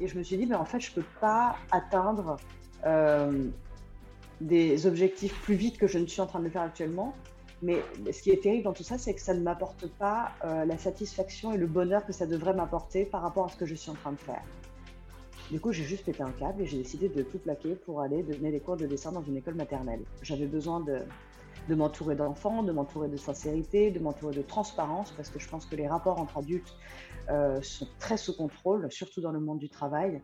Et je me suis dit, mais en fait, je ne peux pas atteindre des objectifs plus vite que je ne suis en train de le faire actuellement. Mais ce qui est terrible dans tout ça, c'est que ça ne m'apporte pas la satisfaction et le bonheur que ça devrait m'apporter par rapport à ce que je suis en train de faire. Du coup, j'ai juste pété un câble et j'ai décidé de tout plaquer pour aller donner des cours de dessin dans une école maternelle. J'avais besoin de, de m'entourer d'enfants, de m'entourer de sincérité, de m'entourer de transparence, parce que je pense que les rapports entre adultes euh, sont très sous contrôle, surtout dans le monde du travail.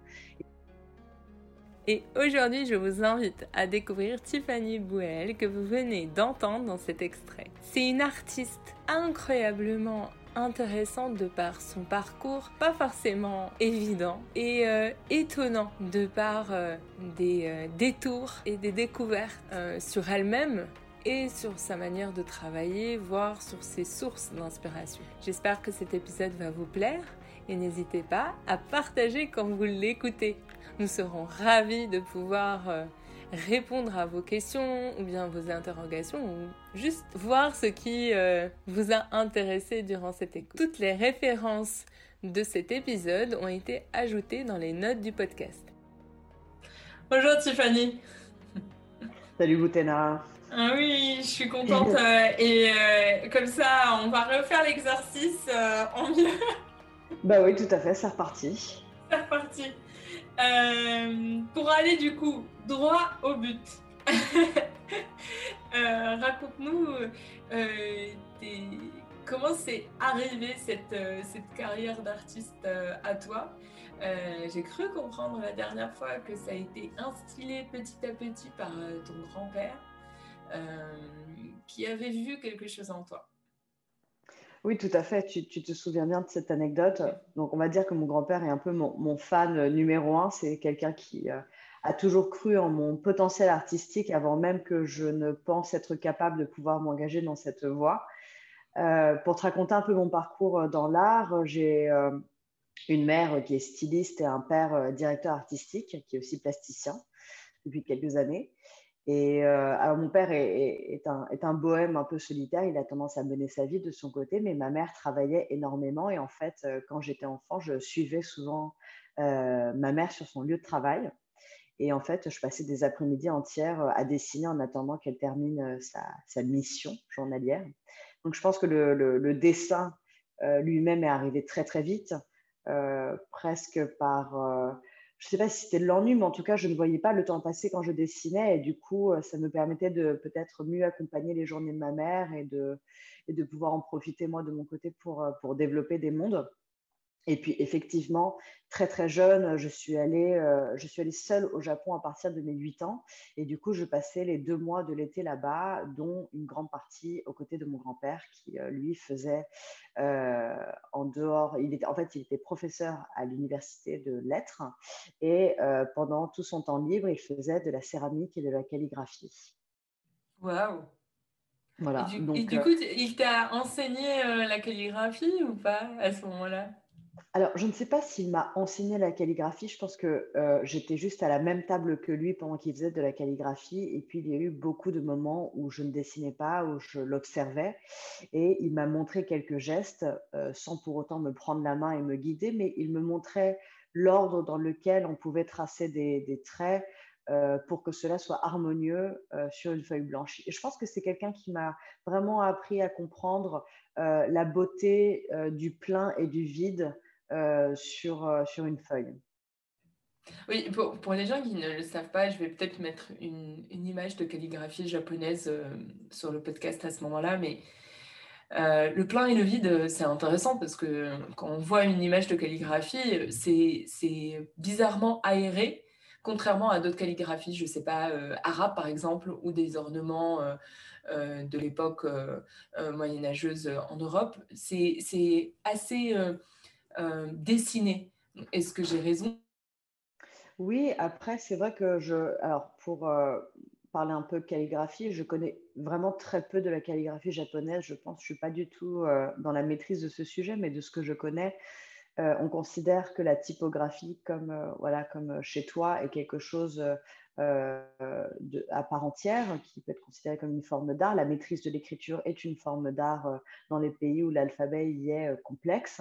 Et aujourd'hui, je vous invite à découvrir Tiffany Bouel que vous venez d'entendre dans cet extrait. C'est une artiste incroyablement intéressante de par son parcours, pas forcément évident et euh, étonnant de par euh, des détours et des découvertes sur elle-même et sur sa manière de travailler, voire sur ses sources d'inspiration. J'espère que cet épisode va vous plaire et n'hésitez pas à partager quand vous l'écoutez. Nous serons ravis de pouvoir répondre à vos questions ou bien vos interrogations ou juste voir ce qui euh, vous a intéressé durant cette écoute. Toutes les références de cet épisode ont été ajoutées dans les notes du podcast. Bonjour Tiffany. Salut Boutena. Ah oui, je suis contente euh, et euh, comme ça on va refaire l'exercice en mieux. Bah oui, tout à fait, c'est reparti. C'est reparti. pour aller du coup droit au but. Euh, raconte-nous euh, comment c'est arrivé cette, euh, cette carrière d'artiste à toi? J'ai cru comprendre la dernière fois que ça a été instillé petit à petit par ton grand-père qui avait vu quelque chose en toi. Oui, tout à fait. Tu, te souviens bien de cette anecdote. Donc, on va dire que mon grand-père est un peu mon, mon fan numéro un. C'est quelqu'un qui a toujours cru en mon potentiel artistique avant même que je ne pense être capable de pouvoir m'engager dans cette voie. Euh, pour te raconter un peu mon parcours dans l'art, j'ai euh, une mère qui est styliste et un père euh, directeur artistique qui est aussi plasticien depuis quelques années. Et alors mon père est, un, bohème un peu solitaire, il a tendance à mener sa vie de son côté, mais ma mère travaillait énormément et en fait, quand j'étais enfant, je suivais souvent ma mère sur son lieu de travail. Et en fait, je passais des après-midi entières euh, à dessiner en attendant qu'elle termine euh, sa, mission journalière. Donc, je pense que le, dessin euh, lui-même est arrivé très, très vite, presque par, je ne sais pas si c'était de l'ennui, mais en tout cas, je ne voyais pas le temps passer quand je dessinais. Et du coup, ça me permettait de peut-être mieux accompagner les journées de ma mère et de, pouvoir en profiter, moi, de mon côté, pour, pour développer des mondes. Et puis effectivement, très très jeune, je suis allée, euh, je suis allée seule au Japon à partir de mes 8 ans. Et du coup, je passais les deux mois de l'été là-bas, dont une grande partie aux côtés de mon grand-père qui, euh, lui, faisait euh, en dehors. Il était, en fait, il était professeur à l'université de lettres. Et pendant tout son temps libre, il faisait de la céramique et de la calligraphie. Waouh! Voilà. Et du, et du coup, il t'a enseigné la calligraphie ou pas à ce moment-là? Alors, je ne sais pas s'il m'a enseigné la calligraphie. Je pense que euh, j'étais juste à la même table que lui pendant qu'il faisait de la calligraphie. Et puis, il y a eu beaucoup de moments où je ne dessinais pas, où je l'observais. Et il m'a montré quelques gestes euh, sans pour autant me prendre la main et me guider, mais il me montrait l'ordre dans lequel on pouvait tracer des, traits euh, pour que cela soit harmonieux sur une feuille blanche. Et je pense que c'est quelqu'un qui m'a vraiment appris à comprendre la beauté du plein et du vide sur, euh, sur une feuille. Oui, pour, pour, les gens qui ne le savent pas, je vais peut-être mettre une, une, image de calligraphie japonaise euh, sur le podcast à ce moment-là, mais le plein et le vide, c'est intéressant parce que quand on voit une image de calligraphie, c'est bizarrement aéré, contrairement à d'autres calligraphies, je ne sais pas, arabes par exemple, ou des ornements de l'époque moyenâgeuse en Europe. C'est assez euh, dessiner. Est-ce que j'ai raison? Oui, après, c'est vrai que je. Alors, pour euh, parler un peu calligraphie, je connais vraiment très peu de la calligraphie japonaise. Je pense je ne suis pas du tout euh, dans la maîtrise de ce sujet, mais de ce que je connais, on considère que la typographie, comme, voilà, comme chez toi, est quelque chose à part entière, qui peut être considérée comme une forme d'art. La maîtrise de l'écriture est une forme d'art dans les pays où l'alphabet y est complexe.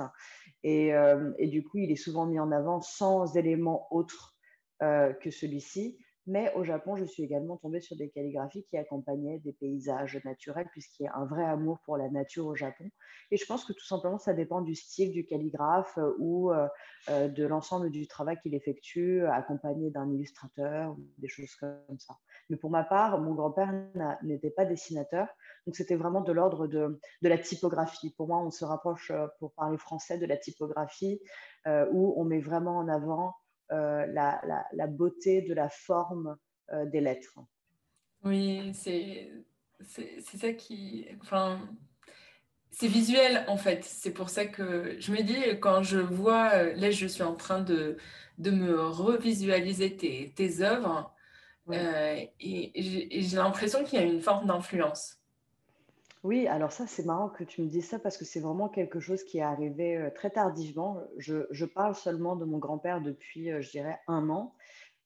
Et, et, du coup, il est souvent mis en avant sans éléments autres que celui-ci. Mais au Japon, je suis également tombée sur des calligraphies qui accompagnaient des paysages naturels, puisqu'il y a un vrai amour pour la nature au Japon. Et je pense que tout simplement, ça dépend du style du calligraphe euh, ou euh, euh, de l'ensemble du travail qu'il effectue, accompagné d'un illustrateur ou des choses comme ça. Mais pour ma part, mon grand-père n'était pas dessinateur, donc c'était vraiment de l'ordre de, de, la typographie. Pour moi, on se rapproche, pour parler français, de la typographie, où on met vraiment en avant euh, la, la, beauté de la forme euh, des lettres. Oui, c'est ça qui... Enfin, c'est visuel en fait. C'est pour ça que je me dis, quand je vois, là je suis en train de, de me revisualiser tes, tes œuvres, euh, et j'ai l'impression qu'il y a une forme d'influence. Oui, alors ça, c'est marrant que tu me dises ça parce que c'est vraiment quelque chose qui est arrivé euh, très tardivement. Je, parle seulement de mon grand-père depuis, euh, je dirais, un an.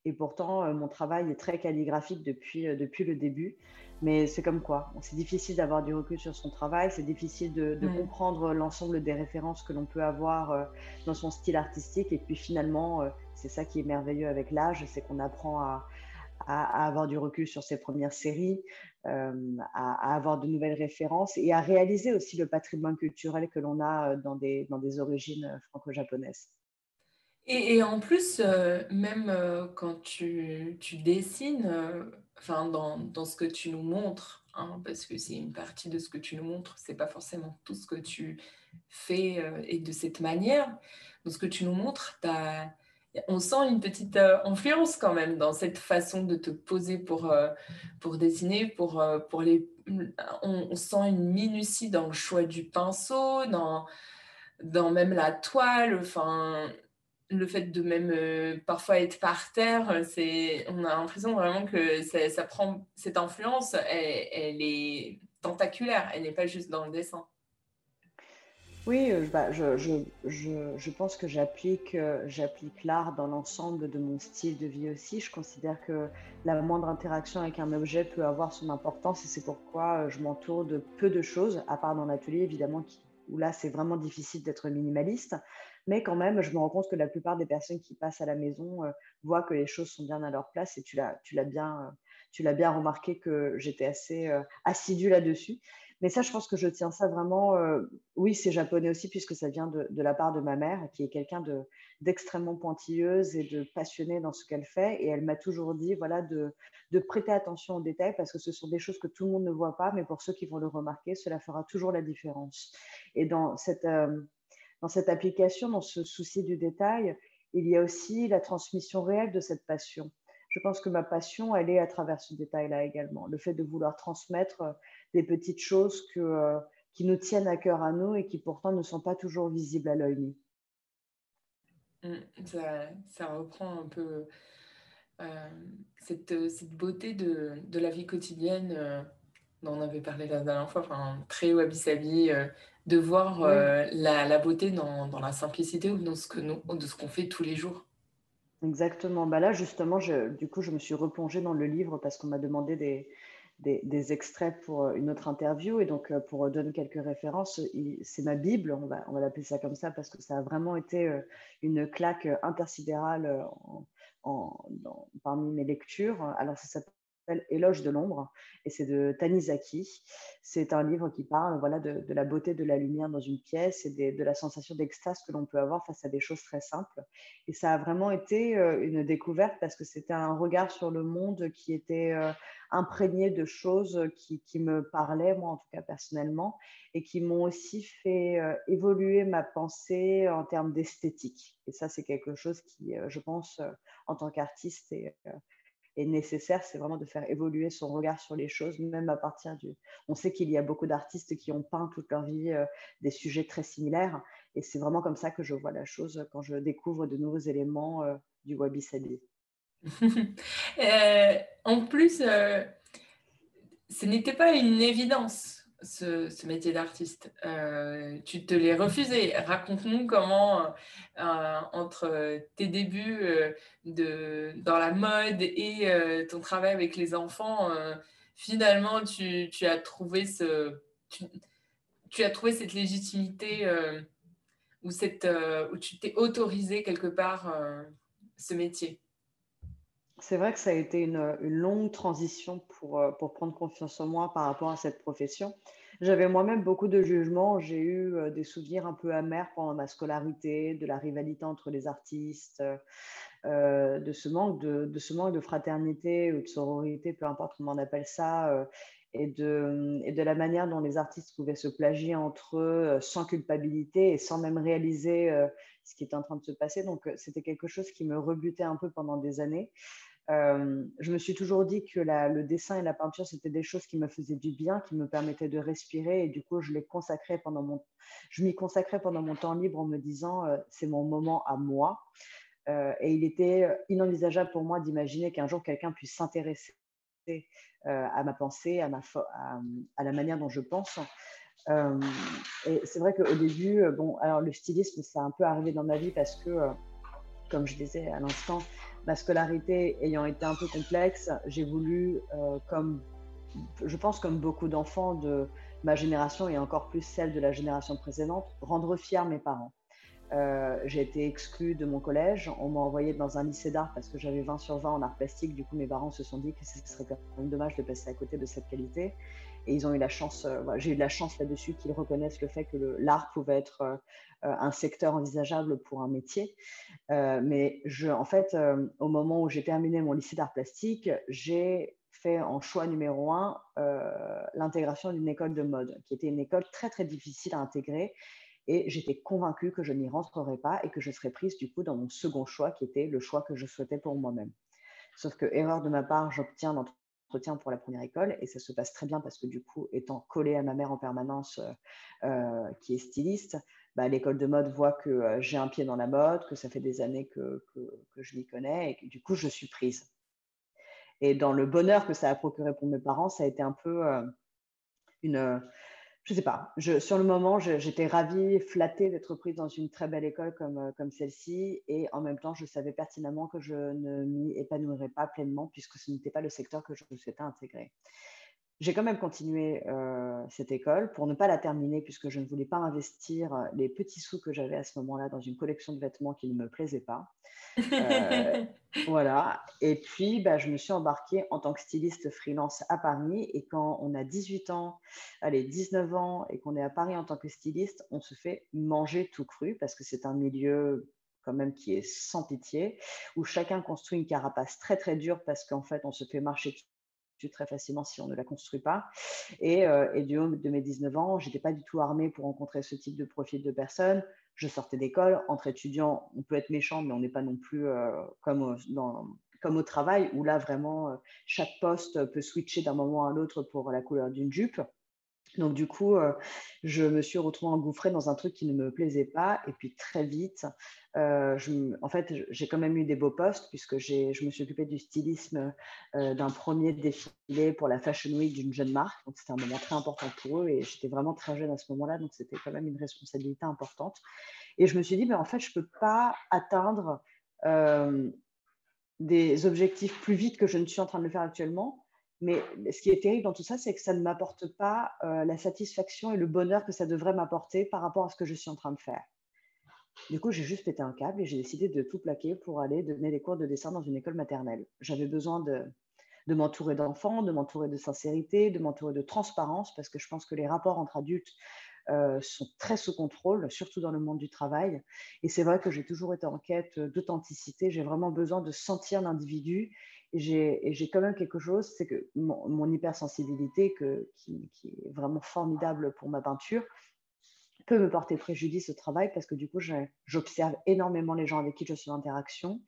Et pourtant, euh, mon travail est très calligraphique depuis, depuis le début. Mais c'est comme quoi. C'est difficile d'avoir du recul sur son travail. C'est difficile de, comprendre l'ensemble des références que l'on peut avoir dans son style artistique. Et puis finalement, c'est ça qui est merveilleux avec l'âge, c'est qu'on apprend à, à, avoir du recul sur ses premières séries, euh, à, avoir de nouvelles références et à réaliser aussi le patrimoine culturel que l'on a euh, dans des, dans des origines euh, franco-japonaises. Et, en plus, même quand tu, tu dessines, enfin dans, dans, ce que tu nous montres, hein, parce que c'est une partie de ce que tu nous montres, c'est pas forcément tout ce que tu fais et de cette manière. Dans ce que tu nous montres, tu as on sent une petite euh, influence quand même dans cette façon de te poser pour, euh, dessiner, pour, euh, les... On, sent une minutie dans le choix du pinceau, dans, même la toile, le fait de même parfois être par terre, on a l'impression vraiment que ça, prend cette influence, elle est tentaculaire, elle n'est pas juste dans le dessin. Oui, euh, bah, je, pense que j'applique euh, j'applique l'art dans l'ensemble de mon style de vie aussi. Je considère que la moindre interaction avec un objet peut avoir son importance et c'est pourquoi euh, je m'entoure de peu de choses, à part dans l'atelier évidemment, où là c'est vraiment difficile d'être minimaliste. Mais quand même, je me rends compte que la plupart des personnes qui passent à la maison voient que les choses sont bien à leur place et tu l'as bien, tu l'as bien remarqué que j'étais assez assidue là-dessus. Mais ça, je pense que je tiens ça vraiment. Euh, oui, c'est japonais aussi, puisque ça vient de, la part de ma mère, qui est quelqu'un d'extrêmement pointilleuse et de passionnée dans ce qu'elle fait. Et elle m'a toujours dit voilà, de, prêter attention aux détails, parce que ce sont des choses que tout le monde ne voit pas, mais pour ceux qui vont le remarquer, cela fera toujours la différence. Et euh, dans cette application, dans ce souci du détail, il y a aussi la transmission réelle de cette passion. Je pense que ma passion, elle est à travers ce détail-là également. Le fait de vouloir transmettre des petites choses que, euh, qui nous tiennent à cœur à nous et qui pourtant ne sont pas toujours visibles à l'œil nu. Mmh, ça, ça, reprend un peu euh, cette, cette, beauté de, de, la vie quotidienne euh, dont on avait parlé la dernière fois, enfin, très wabi-sabi, de voir la, la, beauté dans, dans, la simplicité ou dans ce que nous, de ce qu'on fait tous les jours. Exactement. Bah là, justement, je, du coup, je me suis replongée dans le livre parce qu'on m'a demandé des, des, extraits pour euh, une autre interview. Et donc, euh, pour donner quelques références, c'est ma Bible, on va, on va l'appeler ça comme ça, parce que ça a vraiment été euh, une claque intersidérale parmi mes lectures. Alors, ça s'appelle Éloge de l'ombre et c'est de Tanizaki. C'est un livre qui parle voilà, de, la beauté de la lumière dans une pièce et de, la sensation d'extase que l'on peut avoir face à des choses très simples. Et ça a vraiment été une découverte parce que c'était un regard sur le monde qui était imprégné de choses qui, me parlaient, moi en tout cas personnellement, et qui m'ont aussi fait évoluer ma pensée en termes d'esthétique. Et ça, c'est quelque chose qui, je pense, en tant qu'artiste, est, est nécessaire, c'est vraiment de faire évoluer son regard sur les choses, même à partir du... On sait qu'il y a beaucoup d'artistes qui ont peint toute leur vie des sujets très similaires, et c'est vraiment comme ça que je vois la chose quand je découvre de nouveaux éléments du wabi-sabi. Euh, en plus, euh, ce n'était pas une évidence ce, métier d'artiste euh, Tu te l'es refusé. Raconte-nous comment, euh, entre tes débuts de, dans la mode et ton travail avec les enfants, finalement, tu, as trouvé ce, tu, as trouvé cette légitimité ou cette, où tu t'es autorisé quelque part ce métier? C'est vrai que ça a été une, longue transition pour, euh, pour, prendre confiance en moi par rapport à cette profession. J'avais moi-même beaucoup de jugements. J'ai eu euh, des souvenirs un peu amers pendant ma scolarité, de la rivalité entre les artistes, euh, de, ce manque de, ce manque de fraternité ou de sororité, peu importe comment on appelle ça, et, de, et de la manière dont les artistes pouvaient se plagier entre eux sans culpabilité et sans même réaliser ce qui était en train de se passer. Donc, c'était quelque chose qui me rebutait un peu pendant des années. Euh, je me suis toujours dit que le dessin et la peinture, c'était des choses qui me faisaient du bien, qui me permettaient de respirer. Et du coup, je, les consacrais m'y consacrais pendant mon temps libre en me disant, euh, c'est mon moment à moi. Euh, et il était inenvisageable pour moi d'imaginer qu'un jour, quelqu'un puisse s'intéresser à ma pensée, à, ma à, la manière dont je pense. Et c'est vrai qu'au début, bon, alors le stylisme, ça a un peu arrivé dans ma vie parce que, comme je disais à l'instant, ma scolarité ayant été un peu complexe, j'ai voulu, euh, comme je pense comme beaucoup d'enfants de ma génération et encore plus celle de la génération précédente, rendre fiers mes parents. Euh, j'ai été exclue de mon collège. On m'a envoyé dans un lycée d'art parce que j'avais 20 sur 20 en art plastique. Du coup, mes parents se sont dit que ce serait quand dommage de passer à côté de cette qualité. Et ils ont eu la chance, euh, j'ai eu la chance là-dessus qu'ils reconnaissent le fait que l'art pouvait être euh, un secteur envisageable pour un métier. Euh, mais en fait, au moment où j'ai terminé mon lycée d'art plastique, j'ai fait en choix numéro un l'intégration d'une école de mode, qui était une école très très difficile à intégrer. Et j'étais convaincue que je n'y rentrerais pas et que je serais prise du coup dans mon second choix, qui était le choix que je souhaitais pour moi-même. Sauf que, erreur de ma part, j'obtiens entretien pour la première école et ça se passe très bien parce que du coup, étant collée à ma mère en permanence, euh, euh, qui est styliste, bah, l'école de mode voit que euh, j'ai un pied dans la mode, que ça fait des années que, que, je m'y connais et que du coup, je suis prise. Et dans le bonheur que ça a procuré pour mes parents, ça a été un peu une je sais pas. Sur le moment, j'étais ravie, flattée d'être prise dans une très belle école comme, euh, comme celle-ci. Et en même temps, je savais pertinemment que je ne m'y épanouirais pas pleinement puisque ce n'était pas le secteur que je souhaitais intégrer. J'ai quand même continué euh, cette école pour ne pas la terminer puisque je ne voulais pas investir les petits sous que j'avais à ce moment-là dans une collection de vêtements qui ne me plaisait pas. Euh, voilà. Et puis, bah, je me suis embarquée en tant que styliste freelance à Paris. Et quand on a 18 ans, allez, 19 ans et qu'on est à Paris en tant que styliste, on se fait manger tout cru parce que c'est un milieu quand même qui est sans pitié, où chacun construit une carapace très très dure parce qu'en fait on se fait marcher très facilement si on ne la construit pas. Et, euh, et du haut de mes 19 ans, j'étais pas du tout armée pour rencontrer ce type de profil de personnes. Je sortais d'école, entre étudiants, on peut être méchant, mais on n'est pas non plus euh, comme, au travail, où là, vraiment, euh, chaque poste peut switcher d'un moment à l'autre pour la couleur d'une jupe. Donc du coup, euh, je me suis retrouvée engouffrée dans un truc qui ne me plaisait pas. Et puis très vite, euh, en fait, j'ai quand même eu des beaux postes puisque je me suis occupée du stylisme euh, d'un premier défilé pour la Fashion Week d'une jeune marque. Donc c'était un moment très important pour eux et j'étais vraiment très jeune à ce moment-là. Donc c'était quand même une responsabilité importante. Et je me suis dit, ben, en fait, je ne peux pas atteindre des objectifs plus vite que je ne suis en train de le faire actuellement mais ce qui est terrible dans tout ça, c'est que ça ne m'apporte pas euh, la satisfaction et le bonheur que ça devrait m'apporter par rapport à ce que je suis en train de faire. Du coup, j'ai juste pété un câble et j'ai décidé de tout plaquer pour aller donner des cours de dessin dans une école maternelle. J'avais besoin de, m'entourer d'enfants, de m'entourer de sincérité, de m'entourer de transparence, parce que je pense que les rapports entre adultes euh, sont très sous contrôle, surtout dans le monde du travail. Et c'est vrai que j'ai toujours été en quête d'authenticité. J'ai vraiment besoin de sentir l'individu et j'ai quand même quelque chose, c'est que mon, hypersensibilité, qui, est vraiment formidable pour ma peinture, peut me porter préjudice au travail parce que du coup, j'observe énormément les gens avec qui je suis en interaction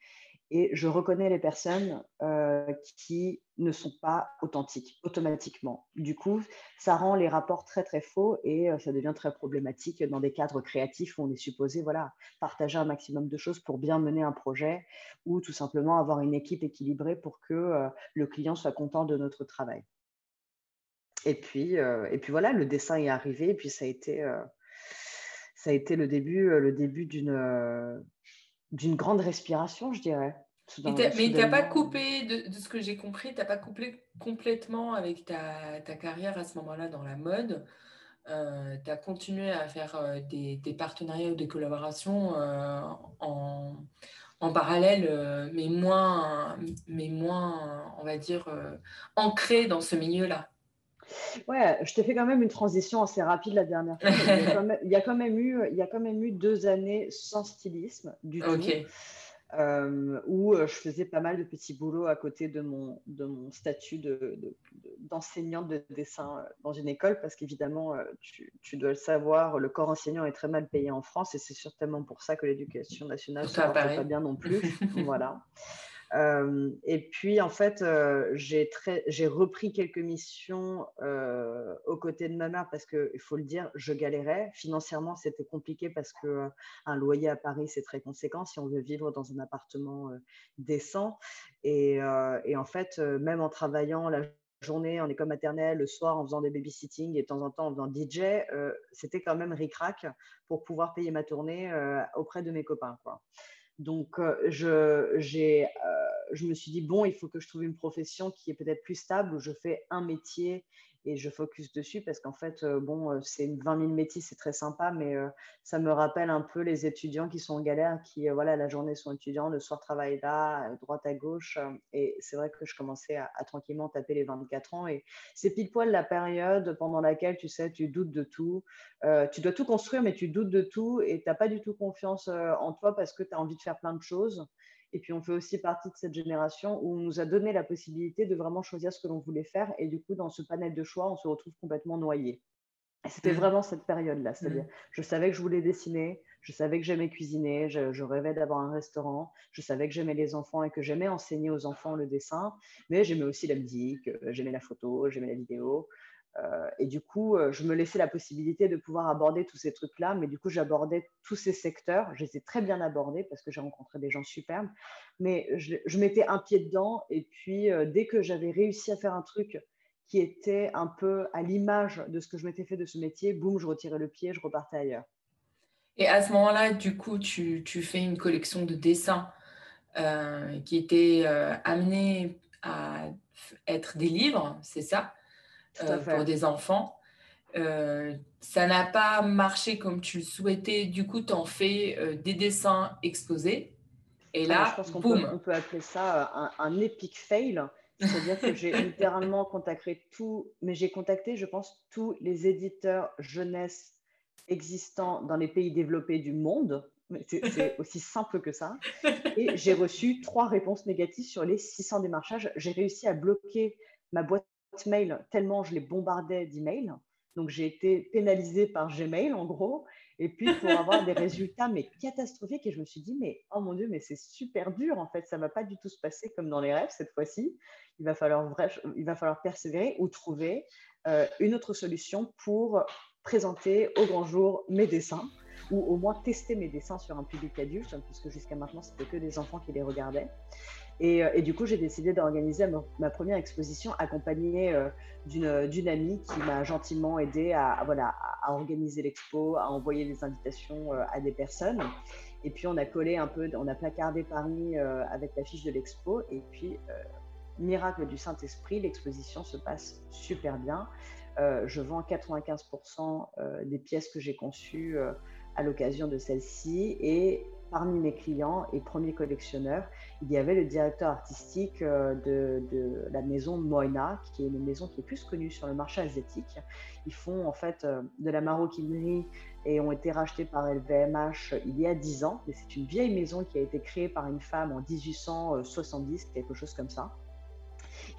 et je reconnais les personnes euh, qui ne sont pas authentiques automatiquement. Du coup, ça rend les rapports très très faux et euh, ça devient très problématique dans des cadres créatifs où on est supposé voilà, partager un maximum de choses pour bien mener un projet ou tout simplement avoir une équipe équilibrée pour que euh, le client soit content de notre travail. et, puis, et puis voilà, le dessin est arrivé, et puis ça a été, ça a été le début, le début d'une d'une grande respiration, je dirais. mais tu n'as pas coupé, de, ce que j'ai compris, tu n'as pas coupé complètement avec ta, ta carrière à ce moment-là dans la mode. Euh, tu as continué à faire euh, des, des, partenariats ou des collaborations euh, en, en, parallèle, mais, moins, mais moins, on va dire, ancré dans ce milieu-là? Ouais, je t'ai fait quand même une transition assez rapide la dernière fois. Il y a quand même, eu, il y a quand même eu deux années sans stylisme du tout. Euh, où euh, je faisais pas mal de petits boulots à côté de mon, de mon statut d'enseignante de, de, dessin euh, dans une école, parce qu'évidemment, tu, tu, dois le savoir, le corps enseignant est très mal payé en France, et c'est certainement pour ça que l'éducation nationale ne va pas bien non plus. voilà. Euh, et puis, en fait, euh, j'ai repris quelques missions euh, aux côtés de ma mère parce qu'il faut le dire, je galérais. Financièrement, c'était compliqué parce qu'un un loyer à Paris, c'est très conséquent si on veut vivre dans un appartement décent. Et, en fait, même en travaillant la journée en école maternelle, le soir en faisant des babysitting et de temps en temps en faisant DJ, c'était quand même ric-rac pour pouvoir payer ma tournée auprès de mes copains. Donc, euh, je, euh, je me suis dit, bon, il faut que je trouve une profession qui est peut-être plus stable, où je fais un métier et je focus dessus parce qu'en fait, euh, bon, euh, c'est 20 000 métiers, c'est très sympa, mais euh, ça me rappelle un peu les étudiants qui sont en galère, qui, voilà, la journée sont étudiants, le soir travaillent là, droite à gauche. et c'est vrai que je commençais à, tranquillement taper les 24 ans. Et c'est pile poil la période pendant laquelle, tu sais, tu doutes de tout. tu dois tout construire, mais tu doutes de tout et tu n'as pas du tout confiance en toi parce que tu as envie de faire plein de choses. Et puis, on fait aussi partie de cette génération où on nous a donné la possibilité de vraiment choisir ce que l'on voulait faire. Et du coup, dans ce panel de choix, on se retrouve complètement noyé. Et c'était mmh. vraiment cette période-là. C'est-à-dire, mmh. je savais que je voulais dessiner, je savais que j'aimais cuisiner, je, rêvais d'avoir un restaurant, je savais que j'aimais les enfants et que j'aimais enseigner aux enfants le dessin, mais j'aimais aussi la musique, euh, j'aimais la photo, j'aimais la vidéo. Euh, et du coup, euh, je me laissais la possibilité de pouvoir aborder tous ces trucs-là, mais du coup, j'abordais tous ces secteurs. Je les ai très bien abordés parce que j'ai rencontré des gens superbes, mais je, mettais un pied dedans. Et puis, euh, dès que j'avais réussi à faire un truc qui était un peu à l'image de ce que je m'étais fait de ce métier, boum, je retirais le pied, je repartais ailleurs. Et à ce moment-là, du coup, tu, tu, fais une collection de dessins qui était amenée à être des livres, c'est ça? Euh, pour des enfants. Euh, ça n'a pas marché comme tu le souhaitais. Du coup, tu en fais euh, des dessins exposés. Et là, je pense qu'on peut, on peut appeler ça un, un epic fail. C'est-à-dire que j'ai littéralement contacté tout, mais j'ai contacté, je pense, tous les éditeurs jeunesse existants dans les pays développés du monde. C'est aussi simple que ça. Et j'ai reçu trois réponses négatives sur les 600 démarchages. J'ai réussi à bloquer ma boîte mail tellement je les bombardais d'emails. Donc, j'ai été pénalisée par Gmail, en gros. Et puis, pour avoir des résultats, mais catastrophiques. Et je me suis dit, mais oh mon Dieu, mais c'est super dur, en fait. Ça ne va pas du tout se passer comme dans les rêves cette fois-ci. Il, va falloir il va falloir persévérer ou trouver euh, une autre solution pour présenter au grand jour mes dessins ou au moins tester mes dessins sur un public adulte, puisque jusqu'à maintenant, c'était que des enfants qui les regardaient. Euh, et, du coup, j'ai décidé d'organiser ma, première exposition accompagnée euh, d'une amie qui m'a gentiment aidé à, voilà, à, organiser l'expo, à envoyer des invitations euh, à des personnes. Et puis, on a collé un peu, on a placardé Paris avec l'affiche de l'expo. Et puis, miracle du Saint-Esprit, l'exposition se passe super bien. je vends 95% des pièces que j'ai conçues à l'occasion de celle-ci. Et parmi mes clients et premiers collectionneurs, il y avait le directeur artistique euh, de, la maison Moina, qui est une maison qui est plus connue sur le marché asiatique. Ils font en fait euh, de la maroquinerie et ont été rachetés par LVMH il y a 10 ans. Mais c'est une vieille maison qui a été créée par une femme en 1870, quelque chose comme ça.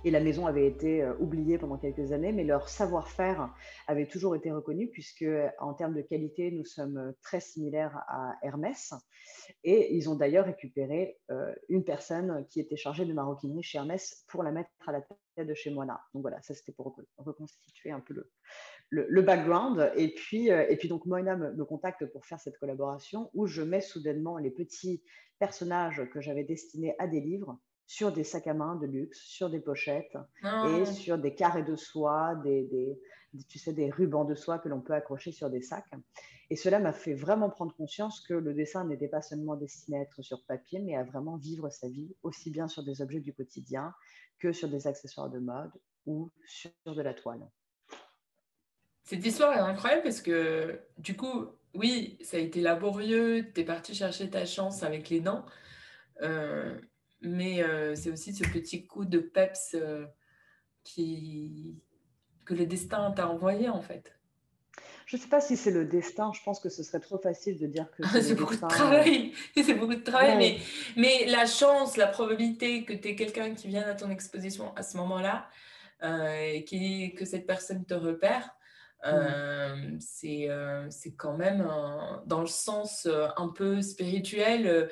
Et la maison avait été euh, oubliée pendant quelques années, mais leur savoir-faire avait toujours été reconnu, puisque en termes de qualité, nous sommes euh, très similaires à Hermès. Et ils ont d'ailleurs récupéré euh, une personne qui était chargée de maroquinerie chez Hermès pour la mettre à la tête de chez Moina. Donc voilà, ça c'était pour reconstituer un peu le, background. Et puis, et puis donc Moina me, me, contacte pour faire cette collaboration où je mets soudainement les petits personnages que j'avais destinés à des livres sur des sacs à main de luxe, sur des pochettes ah. et sur des carrés de soie, des, tu sais, des rubans de soie que l'on peut accrocher sur des sacs. Et cela m'a fait vraiment prendre conscience que le dessin n'était pas seulement destiné à être sur papier, mais à vraiment vivre sa vie, aussi bien sur des objets du quotidien que sur des accessoires de mode ou sur de la toile. Cette histoire est incroyable parce que du coup, oui, ça a été laborieux, tu es parti chercher ta chance avec les dents. Euh, mais euh, c'est aussi ce petit coup de peps euh, qui... que le destin t'a envoyé en fait. Je ne sais pas si c'est le destin. Je pense que ce serait trop facile de dire que c'est beaucoup, de travail. c'est beaucoup de travail. Mais, mais la chance, la probabilité que tu aies quelqu'un qui vienne à ton exposition à ce moment-là, euh, et qui, que cette personne te repère, euh, c'est quand même dans le sens un peu spirituel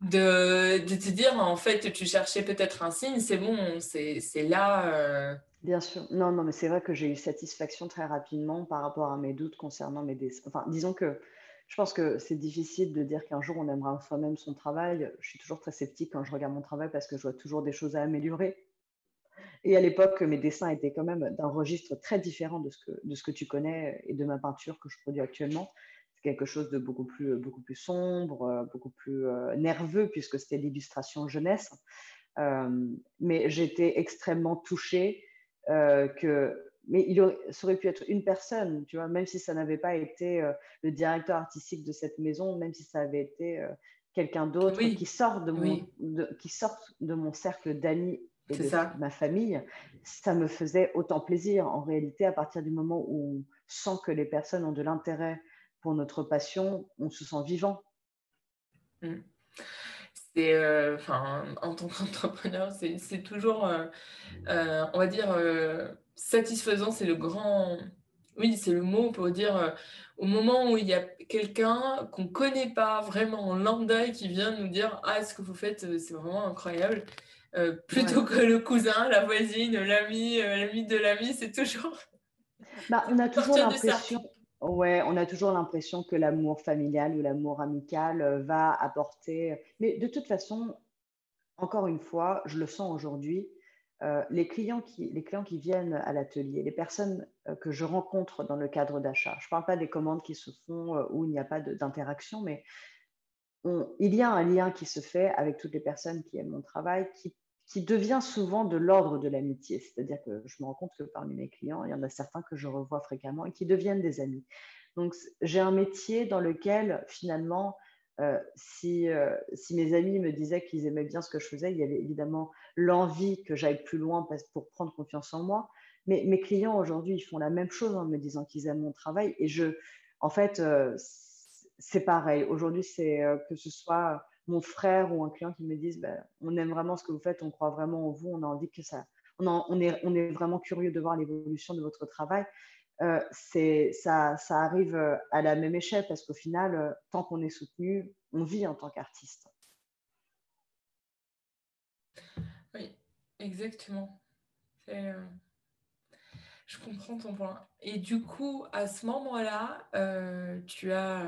de, te dire, en fait, tu cherchais peut-être un signe, c'est bon, c'est là. Euh. Bien sûr. Non, non, mais c'est vrai que j'ai eu satisfaction très rapidement par rapport à mes doutes concernant mes dessins. Enfin, disons que je pense que c'est difficile de dire qu'un jour on aimera soi-même son travail. Je suis toujours très sceptique quand je regarde mon travail parce que je vois toujours des choses à améliorer. Et à l'époque, mes dessins étaient quand même d'un registre très différent de ce, que, de ce que tu connais et de ma peinture que je produis actuellement quelque chose de beaucoup plus, beaucoup plus sombre, euh, beaucoup plus euh, nerveux, puisque c'était l'illustration jeunesse. Euh, mais j'étais extrêmement touchée que. Mais il aurait, ça aurait pu être une personne, tu vois, même si ça n'avait pas été le directeur artistique de cette maison, même si ça avait été quelqu'un d'autre qui sort de mon, qui sort de mon cercle d'amis et de ça. ma famille, ça me faisait autant plaisir. En réalité, à partir du moment où on sent que les personnes ont de l'intérêt pour notre passion, on se sent vivant. Mm. C'est, euh, en tant qu'entrepreneur, c'est toujours, euh, euh, on va dire, satisfaisant. C'est le grand, oui, c'est le mot pour dire au moment où il y a quelqu'un qu'on connaît pas vraiment en lambda qui vient nous dire ah ce que vous faites c'est vraiment incroyable plutôt que le cousin la voisine l'ami l'ami de l'ami c'est toujours bah, on a toujours l'impression Ouais, on a toujours l'impression que l'amour familial ou l'amour amical euh, va apporter. Mais de toute façon, encore une fois, je le sens aujourd'hui, euh, les, clients qui, viennent à l'atelier, les personnes euh, que je rencontre dans le cadre d'achat, je ne parle pas des commandes qui se font où il n'y a pas d'interaction, mais il y a un lien qui se fait avec toutes les personnes qui aiment mon travail, qui qui devient souvent de l'ordre de l'amitié. C'est-à-dire que je me rends compte que parmi mes clients, il y en a certains que je revois fréquemment et qui deviennent des amis. Donc, j'ai un métier dans lequel, finalement, euh, si, euh, si, mes amis me disaient qu'ils aimaient bien ce que je faisais, il y avait évidemment l'envie que j'aille plus loin pour prendre confiance en moi. Mais mes clients aujourd'hui, ils font la même chose en me disant qu'ils aiment mon travail. Et je, en fait, euh, c'est pareil. Aujourd'hui, c'est que ce soit mon frère ou un client qui me disent bah, on aime vraiment ce que vous faites, on croit vraiment en vous, on a envie que ça, on, est, on est vraiment curieux de voir l'évolution de votre travail. Euh, ça, ça arrive euh, à la même échelle parce qu'au final, euh, tant qu'on est soutenu, on vit en tant qu'artiste. Oui, exactement. Je comprends ton point. Et du coup, à ce moment-là, tu as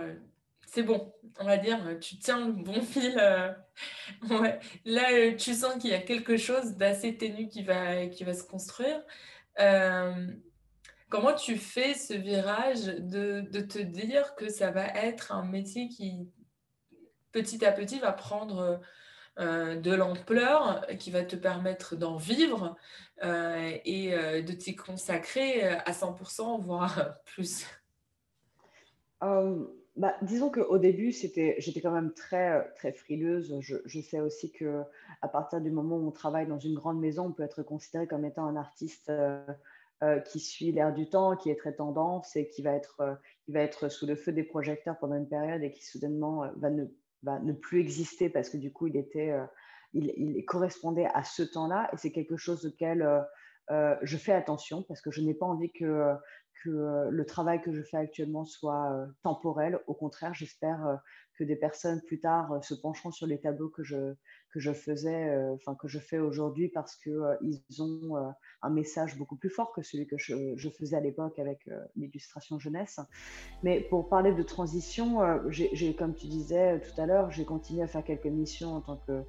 c'est bon, on va dire, tu tiens le bon fil. Euh, Là, euh, tu sens qu'il y a quelque chose d'assez ténu qui va, qui va se construire. Euh, comment tu fais ce virage de, te dire que ça va être un métier qui, petit à petit, va prendre de l'ampleur, qui va te permettre d'en vivre et de t'y consacrer à 100%, voire plus? Bah, disons qu'au début, j'étais quand même très, très frileuse. Je, sais aussi que à partir du moment où on travaille dans une grande maison, on peut être considéré comme étant un artiste euh, euh, qui suit l'air du temps, qui est très tendance et qui va, être, euh, sous le feu des projecteurs pendant une période et qui soudainement va ne, plus exister parce que du coup, il, était, il correspondait à ce temps-là. Et c'est quelque chose auquel je fais attention parce que je n'ai pas envie que que euh, le travail que je fais actuellement soit euh, temporel. Au contraire, j'espère euh, que des personnes plus tard se pencheront sur les tableaux que je, que je faisais, enfin que je fais aujourd'hui parce qu'ils ont un message beaucoup plus fort que celui que je, faisais à l'époque avec l'illustration jeunesse. Mais pour parler de transition, j'ai, comme tu disais tout à l'heure, j'ai continué à faire quelques missions en tant que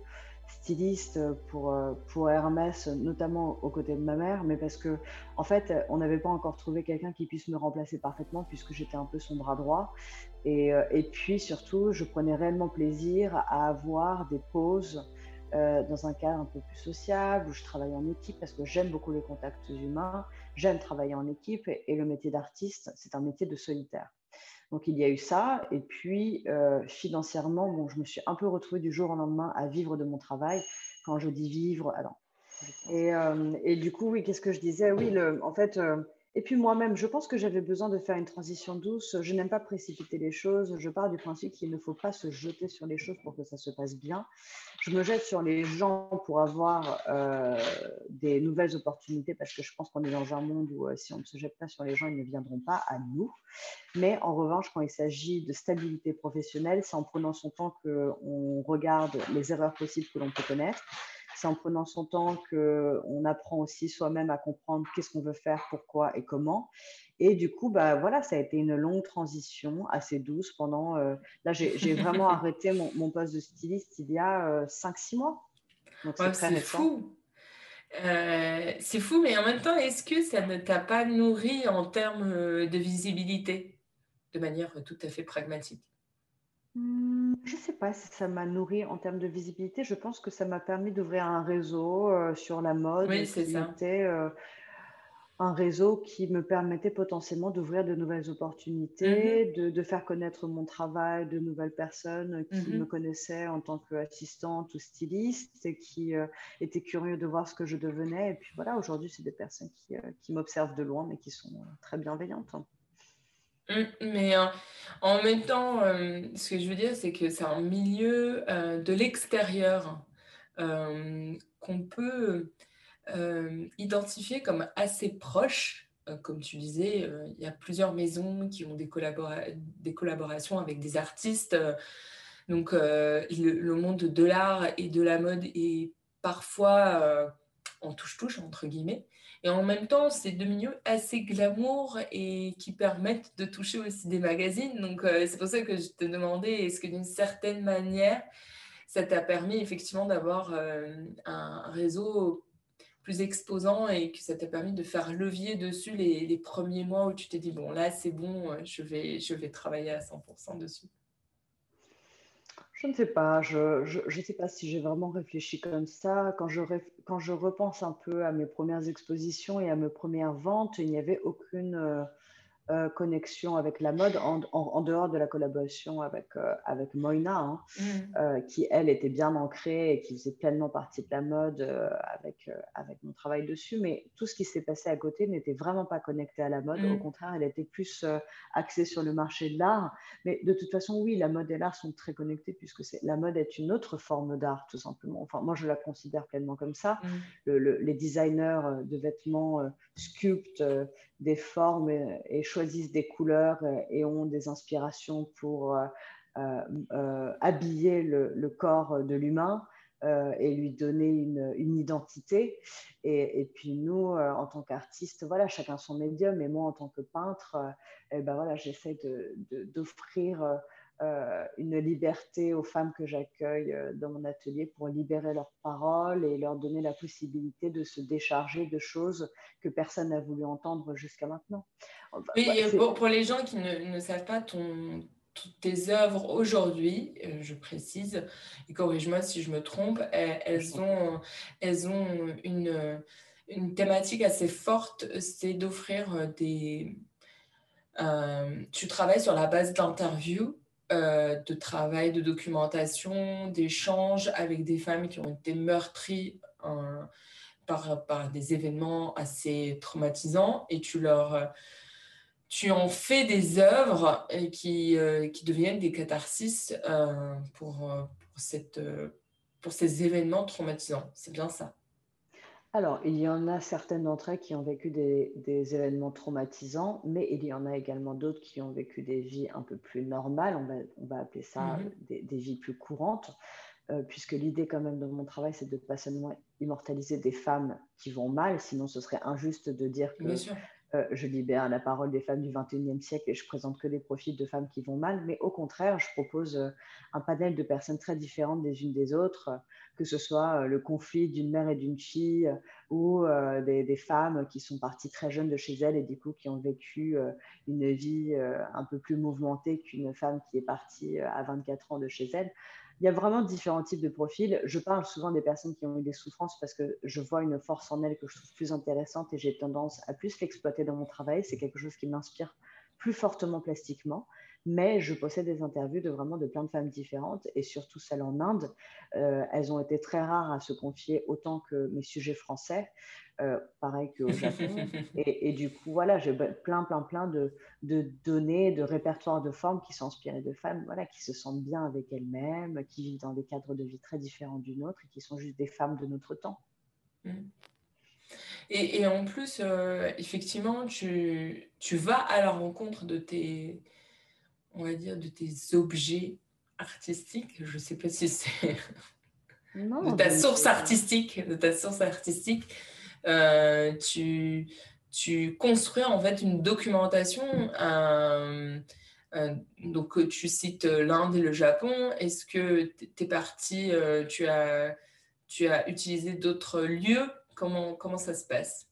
styliste pour, pour Hermès, notamment aux côtés de ma mère, mais parce que, en fait, on n'avait pas encore trouvé quelqu'un qui puisse me remplacer parfaitement, puisque j'étais un peu son bras droit. Et, et, puis, surtout, je prenais réellement plaisir à avoir des pauses dans un cadre un peu plus sociable, où je travaille en équipe, parce que j'aime beaucoup les contacts humains, j'aime travailler en équipe, et le métier d'artiste, c'est un métier de solitaire. Donc il y a eu ça. Et puis euh, financièrement, bon, je me suis un peu retrouvée du jour au lendemain à vivre de mon travail. Quand je dis vivre, alors. Et, euh, et du coup, oui, qu'est-ce que je disais? Oui, le, en fait, euh, et puis moi-même, je pense que j'avais besoin de faire une transition douce. Je n'aime pas précipiter les choses. Je pars du principe qu'il ne faut pas se jeter sur les choses pour que ça se passe bien. Je me jette sur les gens pour avoir euh, des nouvelles opportunités parce que je pense qu'on est dans un monde où euh, si on ne se jette pas sur les gens, ils ne viendront pas à nous. Mais en revanche, quand il s'agit de stabilité professionnelle, c'est en prenant son temps qu'on regarde les erreurs possibles que l'on peut connaître c'est en prenant son temps qu'on apprend aussi soi-même à comprendre qu'est-ce qu'on veut faire, pourquoi et comment. Et du coup, bah, voilà, ça a été une longue transition, assez douce pendant... Euh, là, j'ai vraiment arrêté mon, poste de styliste il y a 5-6 euh, mois. Donc, c'est fou. Euh, c'est fou, mais en même temps, est-ce que ça ne t'a pas nourri en termes de visibilité de manière tout à fait pragmatique? Je ne sais pas si ça m'a nourri en termes de visibilité. Je pense que ça m'a permis d'ouvrir un réseau euh, sur la mode Oui, c'est ça. euh, un réseau qui me permettait potentiellement d'ouvrir de nouvelles mmh opportunités, de, de faire connaître mon travail de nouvelles personnes qui me mmh connaissaient en tant qu'assistante ou styliste et qui euh, étaient curieux de voir ce que je devenais. Et puis voilà, aujourd'hui, c'est des personnes qui, qui m'observent de loin, mais qui sont très bienveillantes. Mmh, mais euh, en même temps, euh, ce que je veux dire, c'est que c'est un milieu euh, de l'extérieur qu'on peut identifier comme assez proche. comme tu disais, il y a plusieurs maisons qui ont des, collaborations avec des artistes. donc, le, monde de l'art et de la mode est parfois en touche-touche, entre guillemets. Et en même temps, c'est deux milieux assez glamour et qui permettent de toucher aussi des magazines. Donc, euh, c'est pour ça que je te demandais, est-ce que d'une certaine manière, ça t'a permis effectivement d'avoir euh, un réseau plus exposant et que ça t'a permis de faire levier dessus les, les premiers mois où tu t'es dit, bon, là, c'est bon, je vais, je vais travailler à 100% dessus? Je ne sais pas, je ne sais pas si j'ai vraiment réfléchi comme ça. Quand je, quand je repense un peu à mes premières expositions et à mes premières ventes, il n'y avait aucune, euh, euh, connexion avec la mode en, en, dehors de la collaboration avec, euh, avec Moina, hein, mm. euh, qui elle était bien ancrée et qui faisait pleinement partie de la mode avec, avec mon travail dessus. Mais tout ce qui s'est passé à côté n'était vraiment pas connecté à la mode. Au mm. contraire, elle était plus axée sur le marché de l'art. Mais de toute façon, oui, la mode et l'art sont très connectés puisque la mode est une autre forme d'art, tout simplement. Enfin, moi, je la considère pleinement comme ça. Mm. les designers de vêtements sculptent des formes et, choisissent des couleurs et, ont des inspirations pour euh, euh, euh, habiller le, corps de l'humain. et lui donner une, identité. Et, puis nous, en tant qu'artistes, voilà, chacun son médium. Et moi, en tant que peintre, eh ben voilà, j'essaie d'offrir euh, une liberté aux femmes que j'accueille euh, dans mon atelier pour libérer leurs paroles et leur donner la possibilité de se décharger de choses que personne n'a voulu entendre jusqu'à maintenant. oui, pour, les gens qui ne, savent pas ton, tes œuvres aujourd'hui, euh, je précise, et corrige-moi si je me trompe, elles, ont, elles ont une, une thématique assez forte, c'est d'offrir des... tu travailles sur la base d'interviews euh, de travail, de documentation, d'échanges avec des femmes qui ont été meurtries euh, par, par, des événements assez traumatisants et tu leur tu en fais des œuvres qui, euh, qui deviennent des catharsis pour, pour, cette, pour ces événements traumatisants. C'est bien ça. Alors, il y en a certaines d'entre elles qui ont vécu des, événements traumatisants, mais il y en a également d'autres qui ont vécu des vies un peu plus normales, on va, on va appeler ça mhm. des, vies plus courantes, euh, puisque l'idée quand même de mon travail, c'est de pas seulement immortaliser des femmes qui vont mal, sinon ce serait injuste de dire que euh, je libère la parole des femmes du 21e siècle et je présente que des profils de femmes qui vont mal, mais au contraire, je propose euh, un panel de personnes très différentes des unes des autres que ce soit le conflit d'une mère et d'une fille ou des, femmes qui sont parties très jeunes de chez elles et du coup qui ont vécu une vie un peu plus mouvementée qu'une femme qui est partie à 24 ans de chez elle. Il y a vraiment différents types de profils. Je parle souvent des personnes qui ont eu des souffrances parce que je vois une force en elles que je trouve plus intéressante et j'ai tendance à plus l'exploiter dans mon travail. C'est quelque chose qui m'inspire plus fortement plastiquement mais je possède des interviews de vraiment de plein de femmes différentes et surtout celles en Inde. Euh, elles ont été très rares à se confier autant que mes sujets français, euh, pareil qu'au Japon. et, du coup, voilà, j'ai plein, plein, plein de, de, données, de répertoires de formes qui sont inspirés de femmes voilà, qui se sentent bien avec elles-mêmes, qui vivent dans des cadres de vie très différents d'une autre et qui sont juste des femmes de notre temps. Mmh. Et, et, en plus, euh, effectivement, tu, tu vas à la rencontre de tes, on va dire, de tes objets artistiques. Je ne sais pas si c'est de ta source artistique, de ta source artistique. Euh, tu, tu construis en fait une documentation. Euh, euh, donc, tu cites l'Inde et le Japon. Est-ce que tu es parti, tu, as, tu as utilisé d'autres lieux? Comment, comment ça se passe?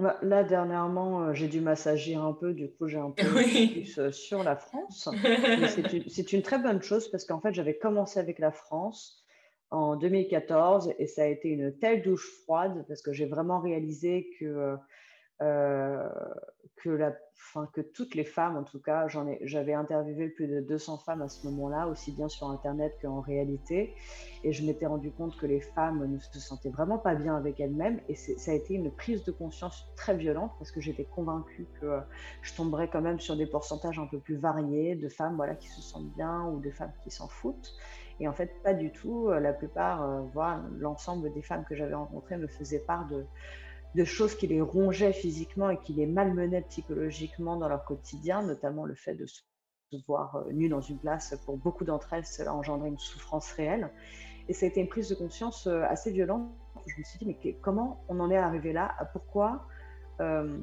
Bah, là, dernièrement, euh, j'ai dû m'assagir un peu, du coup, j'ai un peu plus euh, sur la France. C'est une, très bonne chose parce qu'en fait, j'avais commencé avec la France en 2014 et ça a été une telle douche froide parce que j'ai vraiment réalisé que euh, que, la, que toutes les femmes, en tout cas, j'avais interviewé plus de 200 femmes à ce moment-là, aussi bien sur Internet qu'en réalité, et je m'étais rendu compte que les femmes ne se sentaient vraiment pas bien avec elles-mêmes, et ça a été une prise de conscience très violente parce que j'étais convaincue que je tomberais quand même sur des pourcentages un peu plus variés de femmes voilà, qui se sentent bien ou de femmes qui s'en foutent. Et en fait, pas du tout. La plupart, euh, l'ensemble des femmes que j'avais rencontrées me faisaient part de de choses qui les rongeaient physiquement et qui les malmenaient psychologiquement dans leur quotidien, notamment le fait de se voir euh, nu dans une place. Pour beaucoup d'entre elles, cela engendrait une souffrance réelle. Et ça a été une prise de conscience euh, assez violente. Je me suis dit, mais comment on en est arrivé là? Pourquoi euh,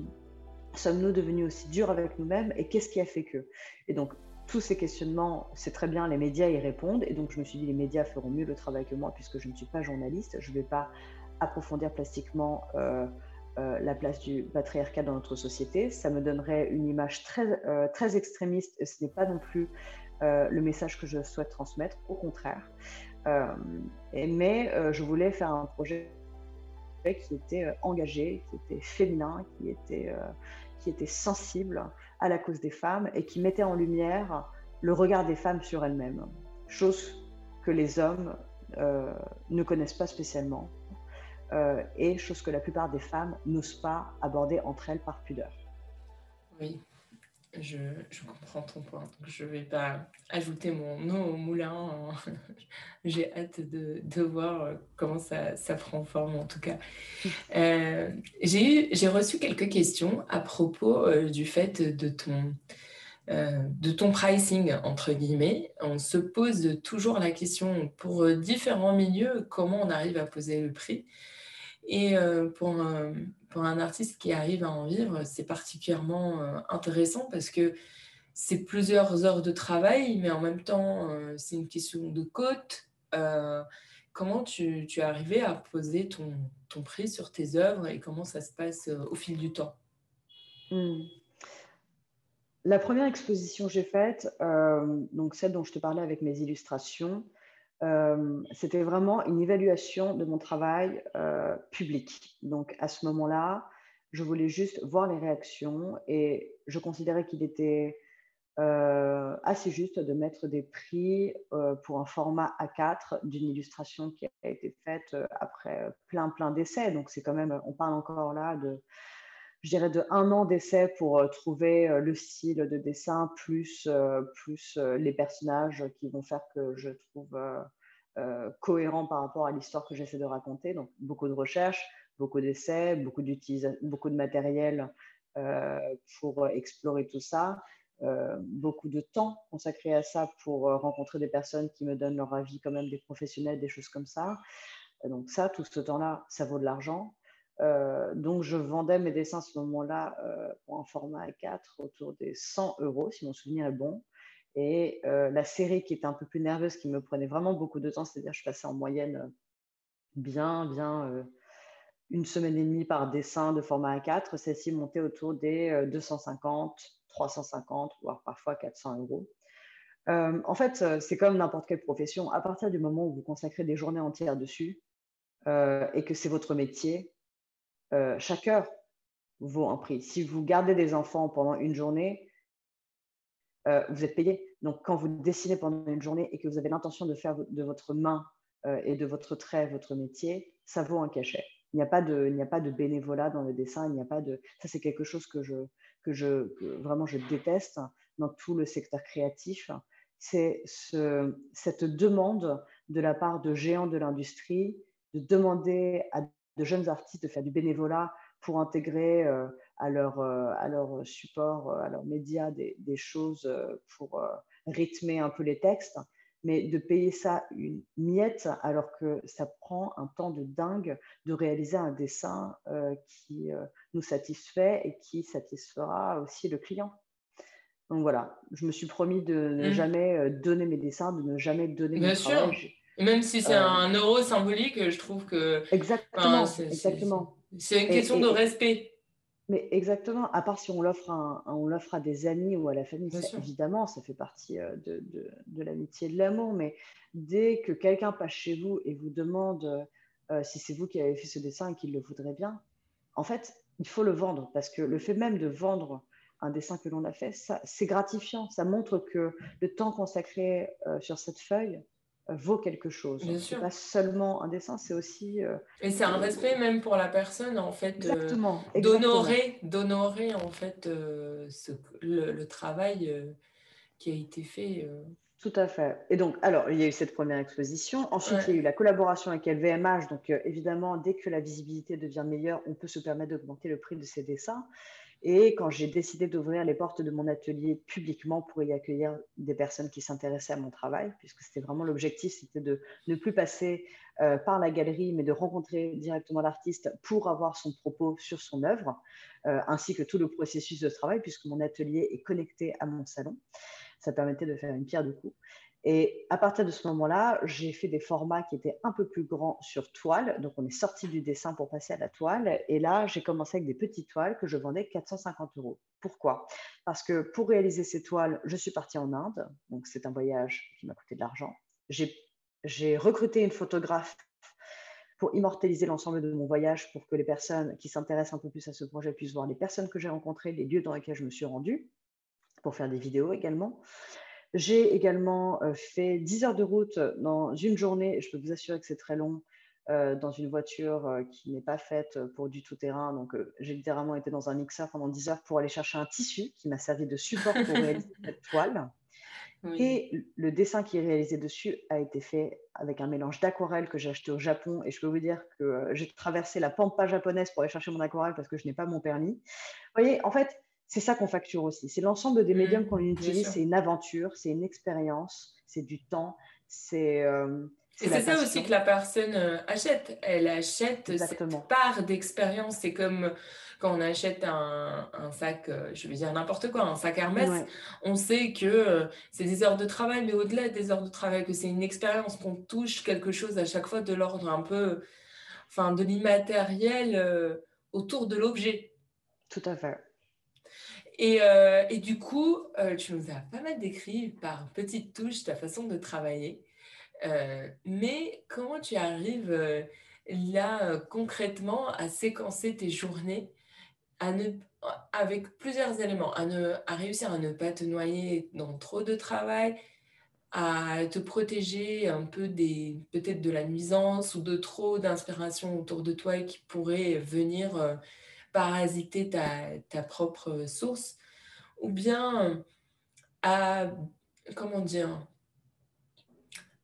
sommes-nous devenus aussi durs avec nous-mêmes Et qu'est-ce qui a fait que? Et donc, tous ces questionnements, c'est très bien, les médias y répondent. Et donc, je me suis dit, les médias feront mieux le travail que moi, puisque je ne suis pas journaliste. Je ne vais pas approfondir plastiquement euh, euh, la place du patriarcat dans notre société. Ça me donnerait une image très, euh, très extrémiste et ce n'est pas non plus le message que je souhaite transmettre, au contraire. Mais je voulais faire un projet qui était engagé, qui était féminin, qui était, qui était sensible à la cause des femmes et qui mettait en lumière le regard des femmes sur elles-mêmes, chose que les hommes ne connaissent pas spécialement euh, et chose que la plupart des femmes n'osent pas aborder entre elles par pudeur. Oui, je, je comprends ton point. je ne vais pas ajouter mon nom au moulin. J'ai hâte de, de, voir comment ça, ça, prend forme en tout cas. Euh, J'ai reçu quelques questions à propos euh, du fait de ton, euh, de ton pricing, entre guillemets. On se pose toujours la question pour différents milieux, comment on arrive à poser le prix? Et euh, pour, un, pour un artiste qui arrive à en vivre, c'est particulièrement euh, intéressant parce que c'est plusieurs heures de travail, mais en même temps, euh, c'est une question de cote. comment tu, tu, es arrivé à poser ton, ton, prix sur tes œuvres et comment ça se passe au fil du temps? Hmm. La première exposition que j'ai faite, donc celle dont je te parlais avec mes illustrations, euh, c'était vraiment une évaluation de mon travail euh, public. Donc à ce moment-là, je voulais juste voir les réactions et je considérais qu'il était euh, assez juste de mettre des prix pour un format A4 d'une illustration qui a été faite après plein plein d'essais. Donc c'est quand même, on parle encore là de je dirais de un an d'essai pour trouver le style de dessin plus, plus les personnages qui vont faire que je trouve cohérent par rapport à l'histoire que j'essaie de raconter. Donc beaucoup de recherches, beaucoup d'essais, beaucoup, beaucoup de matériel pour explorer tout ça. beaucoup de temps consacré à ça pour rencontrer des personnes qui me donnent leur avis, quand même des professionnels, des choses comme ça. Donc ça, tout ce temps-là, ça vaut de l'argent. Euh, donc, je vendais mes dessins à ce moment-là euh, un format A4 autour des 100 euros, si mon souvenir est bon. Et euh, la série qui était un peu plus nerveuse, qui me prenait vraiment beaucoup de temps, c'est-à-dire je passais en moyenne bien, bien une semaine et demie par dessin de format A4, celle-ci montait autour des 250, 350, voire parfois 400 euros. en fait, c'est comme n'importe quelle profession. À partir du moment où vous consacrez des journées entières dessus et que c'est votre métier, chaque heure vaut un prix. Si vous gardez des enfants pendant une journée, vous êtes payé. Donc, quand vous dessinez pendant une journée et que vous avez l'intention de faire de votre main et de votre trait votre métier, ça vaut un cachet. Il n'y a pas de, a pas de bénévolat dans le dessin. Il n'y a pas de, ça c'est quelque chose que je, que je, vraiment je déteste dans tout le secteur créatif. C'est ce, cette demande de la part de géants de l'industrie de demander à de jeunes artistes de faire du bénévolat pour intégrer euh, à, leur, euh, à leur support, euh, à leurs médias des, des choses pour rythmer un peu les textes mais de payer ça une miette alors que ça prend un temps de dingue de réaliser un dessin qui nous satisfait et qui satisfera aussi le client. Donc voilà, je me suis promis de ne mmh. jamais donner mes dessins, de ne jamais donner Bien sûr. Même si c'est un euro symbolique, je trouve que. Exactement. exactement. C'est une question de respect. Mais exactement, à part si on l'offre on l'offre à des amis ou à la famille, évidemment, ça fait partie euh, de, de, l'amitié et de l'amour. Mais dès que quelqu'un passe chez vous et vous demande euh, si c'est vous qui avez fait ce dessin et qu'il le voudrait bien, en fait, il faut le vendre parce que le fait même de vendre un dessin que l'on a fait, c'est gratifiant. Ça montre que le temps consacré euh, sur cette feuille, vaut quelque chose. C'est pas seulement un dessin, c'est aussi. Euh, et c'est un euh, respect même pour la personne en fait. Euh, exactement. d'honorer, d'honorer en fait ce, le, travail qui a été fait. Tout à fait. Et donc, alors, il y a eu cette première exposition. Ensuite, il y a eu la collaboration avec LVMH. Donc, évidemment, dès que la visibilité devient meilleure, on peut se permettre d'augmenter le prix de ses dessins. Et quand j'ai décidé d'ouvrir les portes de mon atelier publiquement pour y accueillir des personnes qui s'intéressaient à mon travail, puisque c'était vraiment l'objectif, c'était de ne plus passer euh, par la galerie, mais de rencontrer directement l'artiste pour avoir son propos sur son œuvre, euh, ainsi que tout le processus de travail, puisque mon atelier est connecté à mon salon. Ça permettait de faire une pierre de coups. Et à partir de ce moment-là, j'ai fait des formats qui étaient un peu plus grands sur toile. Donc, on est sorti du dessin pour passer à la toile. Et là, j'ai commencé avec des petites toiles que je vendais 450 euros. Pourquoi? Parce que pour réaliser ces toiles, je suis partie en Inde. Donc, c'est un voyage qui m'a coûté de l'argent. J'ai recruté une photographe pour immortaliser l'ensemble de mon voyage pour que les personnes qui s'intéressent un peu plus à ce projet puissent voir les personnes que j'ai rencontrées, les lieux dans lesquels je me suis rendue, pour faire des vidéos également. J'ai également euh, fait 10 heures de route dans une journée. Je peux vous assurer que c'est très long euh, dans une voiture euh, qui n'est pas faite pour du tout-terrain. Donc, j'ai littéralement été dans un mixeur pendant 10 heures pour aller chercher un tissu qui m'a servi de support pour réaliser cette toile. Et le dessin qui est réalisé dessus a été fait avec un mélange d'aquarelle que j'ai acheté au Japon. Et je peux vous dire que j'ai traversé la pampa japonaise pour aller chercher mon aquarelle parce que je n'ai pas mon permis. Vous voyez, en fait, c'est ça qu'on facture aussi. C'est l'ensemble des mmh, médiums qu'on utilise. C'est une aventure, c'est une expérience, c'est du temps, c'est. Euh, et c'est ça aussi que la personne euh, achète. Elle achète cette part d'expérience. C'est comme quand on achète un, sac, euh, je veux dire n'importe quoi, un sac Hermès, on sait que c'est des heures de travail, mais au-delà des heures de travail, que c'est une expérience, qu'on touche quelque chose à chaque fois de l'ordre un peu, enfin, de l'immatériel autour de l'objet. Tout à fait. Euh, et, du coup, euh, tu nous as pas mal décrit par petites touches ta façon de travailler. Euh, mais comment tu arrives là concrètement à séquencer tes journées avec plusieurs éléments, à, à réussir à ne pas te noyer dans trop de travail, à te protéger un peu des peut-être de la nuisance ou de trop d'inspiration autour de toi qui pourrait venir parasiter ta, propre source, ou bien à, comment dire,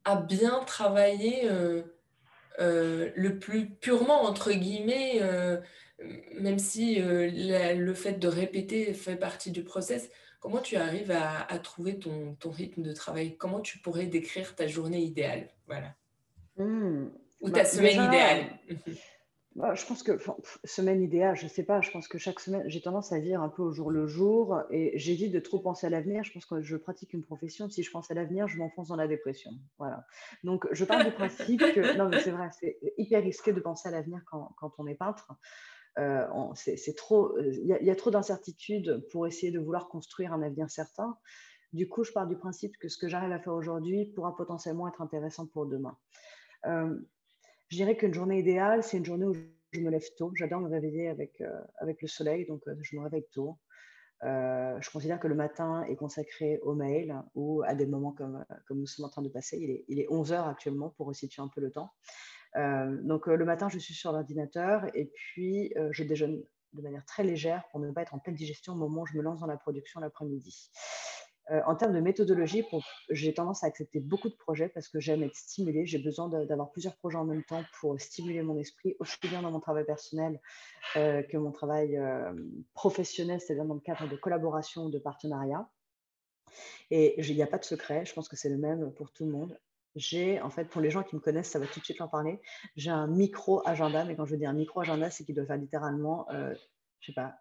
à bien travailler euh, euh, le plus purement, entre guillemets, euh, même si le fait de répéter fait partie du process, comment tu arrives à, trouver ton, rythme de travail? Comment tu pourrais décrire ta journée idéale? Voilà. Mmh. Ou ta bah, semaine idéale bah, je pense que semaine idéale, je ne sais pas, je pense que chaque semaine, j'ai tendance à vivre un peu au jour le jour et j'évite de trop penser à l'avenir. Je pense que je pratique une profession, si je pense à l'avenir, je m'enfonce dans la dépression. Voilà. Donc, je parle du principe que, non, mais c'est vrai, c'est hyper risqué de penser à l'avenir quand, quand, on est peintre. Euh, c'est trop, il y, a trop d'incertitudes pour essayer de vouloir construire un avenir certain. Du coup, je pars du principe que ce que j'arrive à faire aujourd'hui pourra potentiellement être intéressant pour demain. Euh, je dirais qu'une journée idéale, c'est une journée où je me lève tôt. J'adore me réveiller avec, euh, avec le soleil, donc euh, je me réveille tôt. Euh, je considère que le matin est consacré au mail ou à des moments comme, comme nous sommes en train de passer. Il est, il est 11 heures actuellement pour resituer un peu le temps. donc le matin, je suis sur l'ordinateur et puis je déjeune de manière très légère pour ne pas être en pleine digestion au moment où je me lance dans la production l'après-midi. Euh, en termes de méthodologie, j'ai tendance à accepter beaucoup de projets parce que j'aime être stimulée. J'ai besoin d'avoir plusieurs projets en même temps pour stimuler mon esprit, aussi bien dans mon travail personnel euh, que mon travail euh, professionnel, c'est-à-dire dans le cadre de collaboration ou de partenariat. Et il n'y a pas de secret, je pense que c'est le même pour tout le monde. J'ai, en fait, pour les gens qui me connaissent, ça va tout de suite leur parler, j'ai un micro-agenda, mais quand je dis un micro-agenda, c'est qu'il doit faire littéralement, je sais pas,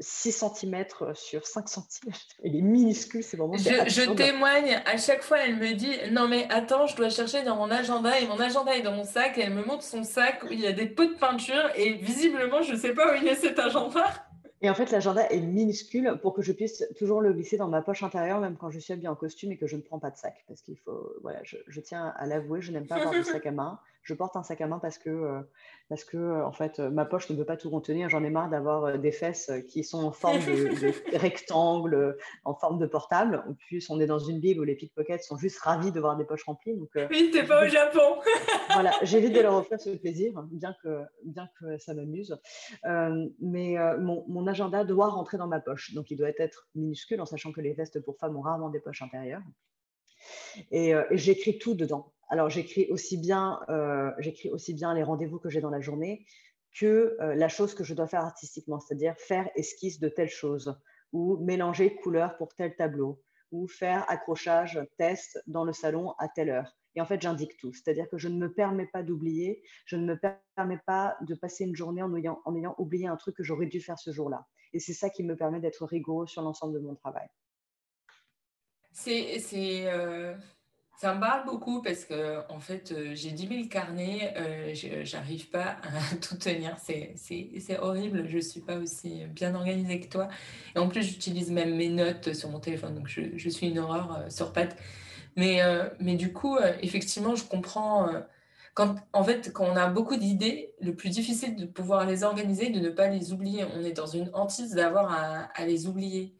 6 cm sur 5 cm. Il est minuscule, c'est vraiment. Je, je, témoigne, à chaque fois, elle me dit Non, mais attends, je dois chercher dans mon agenda et mon agenda est dans mon sac. Et elle me montre son sac où il y a des pots de peinture et visiblement, je ne sais pas où il est cet agenda. Et en fait, l'agenda est minuscule pour que je puisse toujours le glisser dans ma poche intérieure, même quand je suis habillée en costume et que je ne prends pas de sac. Parce qu'il faut, voilà, je, je tiens à l'avouer, je n'aime pas avoir de sac à main je porte un sac à main parce que, euh, parce que euh, en fait, euh, ma poche ne peut pas tout contenir. J'en ai marre d'avoir des fesses qui sont en forme de, rectangle, en forme de portable. En plus, on est dans une ville où les pickpockets sont juste ravis de voir des poches remplies. Donc, oui, t'es pas au Japon. voilà, j'évite de leur offrir ce plaisir, bien que, bien que ça m'amuse. mais mon, mon, agenda doit rentrer dans ma poche. Donc, il doit être minuscule, en sachant que les vestes pour femmes ont rarement des poches intérieures. Et, et j'écris tout dedans. Alors, j'écris aussi, bien, euh, aussi bien les rendez-vous que j'ai dans la journée que euh, la chose que je dois faire artistiquement, c'est-à-dire faire esquisse de telle chose ou mélanger couleurs pour tel tableau ou faire accrochage test dans le salon à telle heure. Et en fait, j'indique tout. C'est-à-dire que je ne me permets pas d'oublier, je ne me permets pas de passer une journée en ayant, en ayant oublié un truc que j'aurais dû faire ce jour-là. Et c'est ça qui me permet d'être rigoureux sur l'ensemble de mon travail. C'est euh, ça me parle beaucoup parce que en fait, euh, j'ai 10 000 carnets, euh, j'arrive pas à tout tenir. C'est horrible, je suis pas aussi bien organisée que toi. Et en plus, j'utilise même mes notes sur mon téléphone, donc je, je suis une horreur euh, sur pattes. Mais, mais du coup, effectivement, je comprends. quand, en fait, quand on a beaucoup d'idées, le plus difficile de pouvoir les organiser, de ne pas les oublier. On est dans une hantise d'avoir à les oublier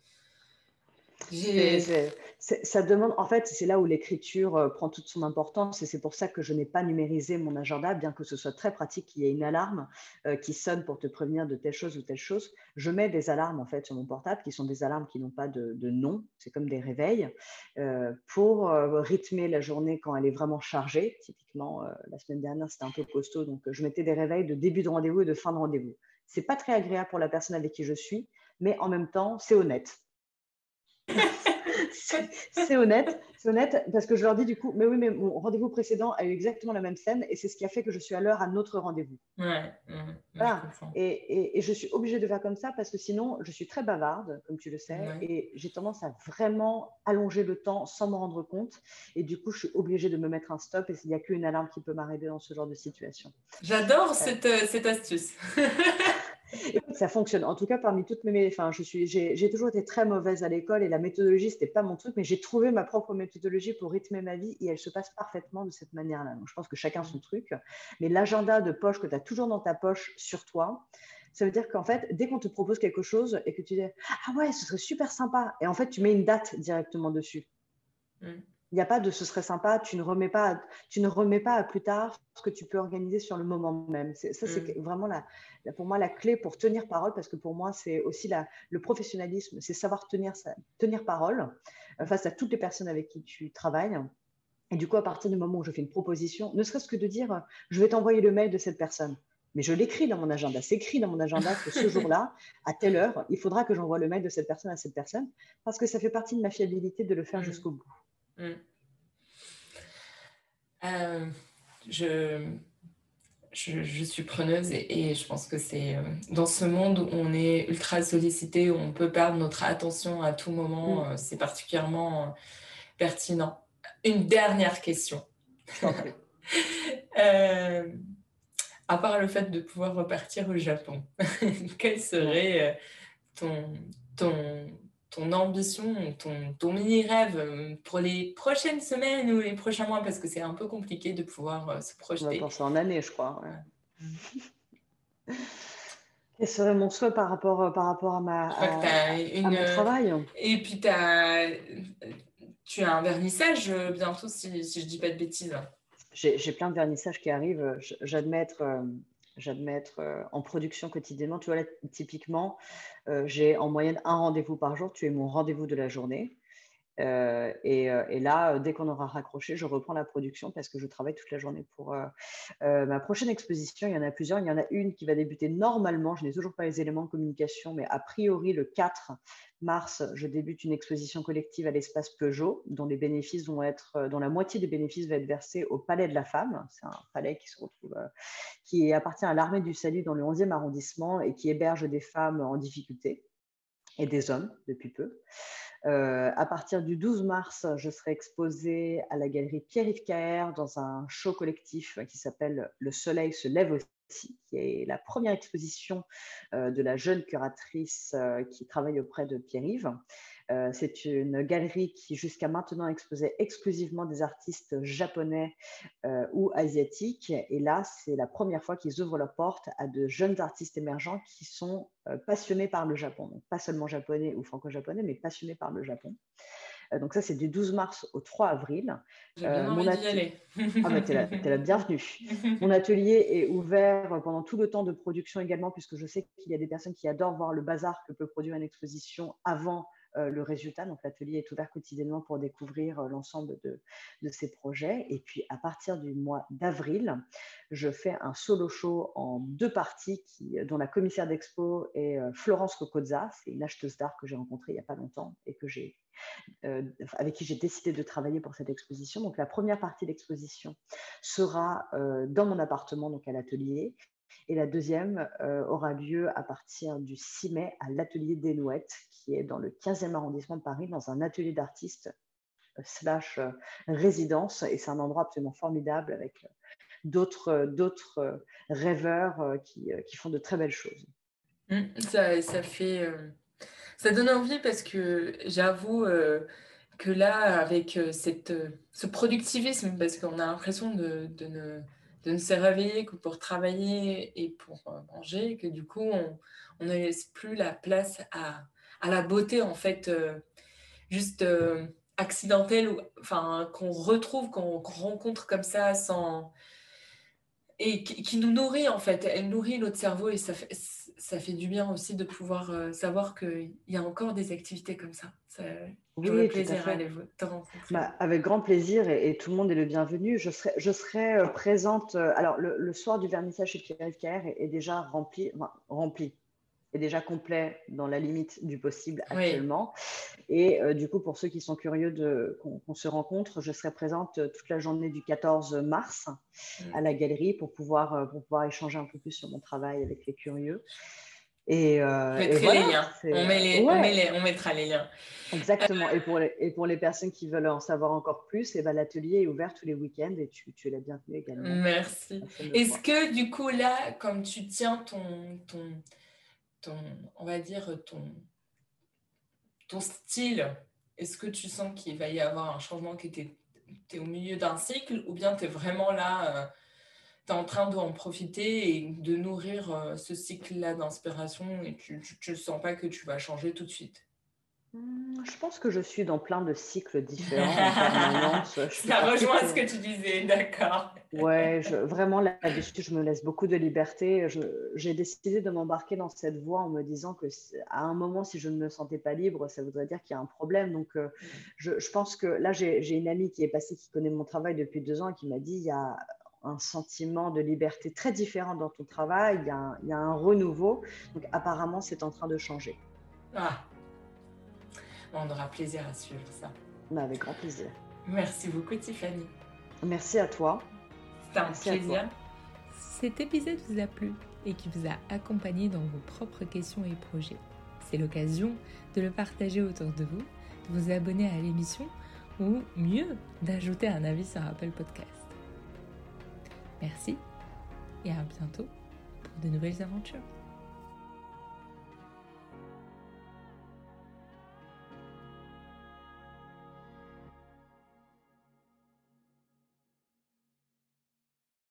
ça demande, en fait, c'est là où l'écriture euh, prend toute son importance et c'est pour ça que je n'ai pas numérisé mon agenda, bien que ce soit très pratique, qu'il y ait une alarme euh, qui sonne pour te prévenir de telle chose ou telle chose. Je mets des alarmes en fait sur mon portable qui sont des alarmes qui n'ont pas de, nom, c'est comme des réveils, euh, pour rythmer la journée quand elle est vraiment chargée. Typiquement, la semaine dernière, c'était un peu costaud, donc je mettais des réveils de début de rendez-vous et de fin de rendez-vous. C'est pas très agréable pour la personne avec qui je suis, mais en même temps, c'est honnête c'est honnête, c'est honnête parce que je leur dis du coup, mais oui, mais mon rendez-vous précédent a eu exactement la même scène et c'est ce qui a fait que je suis à l'heure à notre rendez-vous. Ouais, et, je suis obligée de faire comme ça parce que sinon, je suis très bavarde, comme tu le sais, et j'ai tendance à vraiment allonger le temps sans me rendre compte. Et du coup, je suis obligée de me mettre un stop et il n'y a qu'une alarme qui peut m'arrêter dans ce genre de situation. J'adore cette, euh, cette astuce. ça fonctionne. En tout cas, parmi toutes mes, enfin, j'ai toujours été très mauvaise à l'école et la méthodologie c'était pas mon truc, mais j'ai trouvé ma propre méthodologie pour rythmer ma vie et elle se passe parfaitement de cette manière-là. Je pense que chacun son truc, mais l'agenda de poche que tu as toujours dans ta poche sur toi, ça veut dire qu'en fait, dès qu'on te propose quelque chose et que tu dis ah ouais, ce serait super sympa, et en fait, tu mets une date directement dessus. Mm. Il n'y a pas de ce serait sympa, tu ne, remets pas, tu ne remets pas à plus tard ce que tu peux organiser sur le moment même. Ça, c'est mm. vraiment la, pour moi la clé pour tenir parole, parce que pour moi, c'est aussi la, le professionnalisme, c'est savoir tenir, tenir parole euh, face à toutes les personnes avec qui tu travailles. Et du coup, à partir du moment où je fais une proposition, ne serait-ce que de dire, je vais t'envoyer le mail de cette personne. Mais je l'écris dans mon agenda. C'est écrit dans mon agenda que ce jour-là, à telle heure, il faudra que j'envoie le mail de cette personne à cette personne, parce que ça fait partie de ma fiabilité de le faire mm. jusqu'au bout. Mm. Euh, je, je, suis preneuse et, je pense que c'est dans ce monde où on est ultra sollicité, où on peut perdre notre attention à tout moment, mm. c'est particulièrement pertinent. Une dernière question. à part le fait de pouvoir repartir au Japon, quel serait ton, ton, ton ambition, ton, ton mini-rêve euh, pour les prochaines semaines ou les prochains mois Parce que c'est un peu compliqué de pouvoir euh, se projeter. On va penser en année, je crois. Quel serait mon souhait par rapport, euh, par rapport à, ma, à, mon travail Et puis, as, tu as un vernissage bientôt, si, si je ne dis pas de bêtises. J'ai plein de vernissages qui arrivent. J'admets être j'admets être euh, en production quotidiennement. Tu vois, typiquement, euh, j'ai en moyenne un rendez-vous par jour. Tu es mon rendez-vous de la journée. Euh, et, là, dès qu'on aura raccroché, je reprends la production parce que je travaille toute la journée pour ma prochaine exposition. Il y en a plusieurs. Il y en a une qui va débuter normalement. Je n'ai toujours pas les éléments de communication, mais a priori le 4 mars, je débute une exposition collective à l'espace Peugeot, dont les bénéfices vont être, euh, dont la moitié des bénéfices va être versée au Palais de la Femme. C'est un palais qui se retrouve, euh, qui appartient à l'armée du Salut dans le 11e arrondissement et qui héberge des femmes en difficulté et des hommes depuis peu. Euh, à partir du 12 mars, je serai exposée à la galerie Pierre-Yves dans un show collectif qui s'appelle Le Soleil se lève aussi qui est la première exposition euh, de la jeune curatrice euh, qui travaille auprès de Pierre-Yves. Euh, c'est une galerie qui jusqu'à maintenant exposait exclusivement des artistes japonais ou asiatiques. Et là, c'est la première fois qu'ils ouvrent leurs portes à de jeunes artistes émergents qui sont passionnés par le Japon. Donc, pas seulement japonais ou franco-japonais, mais passionnés par le Japon. Euh, donc ça, c'est du 12 mars au 3 avril. J'ai bien euh, envie d'y aller. ah, bah, t'es la, bienvenue. mon atelier est ouvert pendant tout le temps de production également, puisque je sais qu'il y a des personnes qui adorent voir le bazar que peut produire une exposition avant euh, le résultat. Donc, l'atelier est ouvert quotidiennement pour découvrir l'ensemble de, de, ces projets. Et puis, à partir du mois d'avril, je fais un solo show en deux parties qui, dont la commissaire d'expo est Florence Cocozza. C'est une acheteuse d'art que j'ai rencontrée il n'y a pas longtemps et que j'ai euh, avec qui j'ai décidé de travailler pour cette exposition. Donc la première partie de l'exposition sera euh, dans mon appartement, donc à l'atelier. Et la deuxième euh, aura lieu à partir du 6 mai à l'atelier des Nouettes, qui est dans le 15e arrondissement de Paris, dans un atelier d'artistes slash résidence. Et c'est un endroit absolument formidable avec d'autres, rêveurs qui, qui, font de très belles choses. Mmh, ça, fait ça donne envie parce que j'avoue euh, que là, avec euh, cette, euh, ce productivisme, parce qu'on a l'impression de, de, ne, de, ne, se réveiller que pour travailler et pour manger, que du coup, on, ne laisse plus la place à, la beauté, en fait, juste accidentelle, ou, enfin, qu'on retrouve, qu'on rencontre comme ça et qui, nous nourrit en fait. Elle nourrit notre cerveau et ça fait, ça fait du bien aussi de pouvoir euh, savoir qu'il y a encore des activités comme ça. ça oui, plaisir à, aller te rencontrer. Bah, avec grand plaisir et, tout le monde est le bienvenu. Je serai, je serai euh, présente. Euh, alors, le, soir du vernissage chez Pierre-Yves est, est, déjà rempli, rempli est déjà complet dans la limite du possible actuellement. Et du coup, pour ceux qui sont curieux de qu'on se rencontre, je serai présente toute la journée du 14 mars à la galerie pour pouvoir, pour pouvoir échanger un peu plus sur mon travail avec les curieux. Et, euh, les liens. On, met les, on, met les, on, mettra les liens. Exactement. Et, pour les, et pour les personnes qui veulent en savoir encore plus, et eh ben, l'atelier est ouvert tous les week-ends et tu, tu es la bienvenue également. Merci. Est-ce que du coup, là, comme tu tiens ton, ton, on va dire, ton, ton style, est-ce que tu sens qu'il va y avoir un changement était tu es au milieu d'un cycle ou bien tu es vraiment là, euh, tu es en train d'en profiter et de nourrir euh, ce cycle-là d'inspiration et tu ne sens pas que tu vas changer tout de suite? Je pense que je suis dans plein de cycles différents Ça rejoint ce que tu disais, d'accord. ouais, vraiment là-dessus, je me laisse beaucoup de liberté. J'ai décidé de m'embarquer dans cette voie en me disant que à un moment, si je ne me sentais pas libre, ça voudrait dire qu'il y a un problème. Donc, euh, je, je, pense que là, j'ai une amie qui est passée, qui connaît mon travail depuis deux ans et qui m'a dit il y a un sentiment de liberté très différent dans ton travail, il y a un, il y a un renouveau. Donc, apparemment, c'est en train de changer. Ah, on aura plaisir à suivre ça. avec grand plaisir. Merci beaucoup Tiffany. Merci à toi. C'était un plaisir. Si cet épisode vous a plu et qui vous a accompagné dans vos propres questions et projets, c'est l'occasion de le partager autour de vous, de vous abonner à l'émission ou mieux, d'ajouter un avis sur Apple Podcast. Merci et à bientôt pour de nouvelles aventures.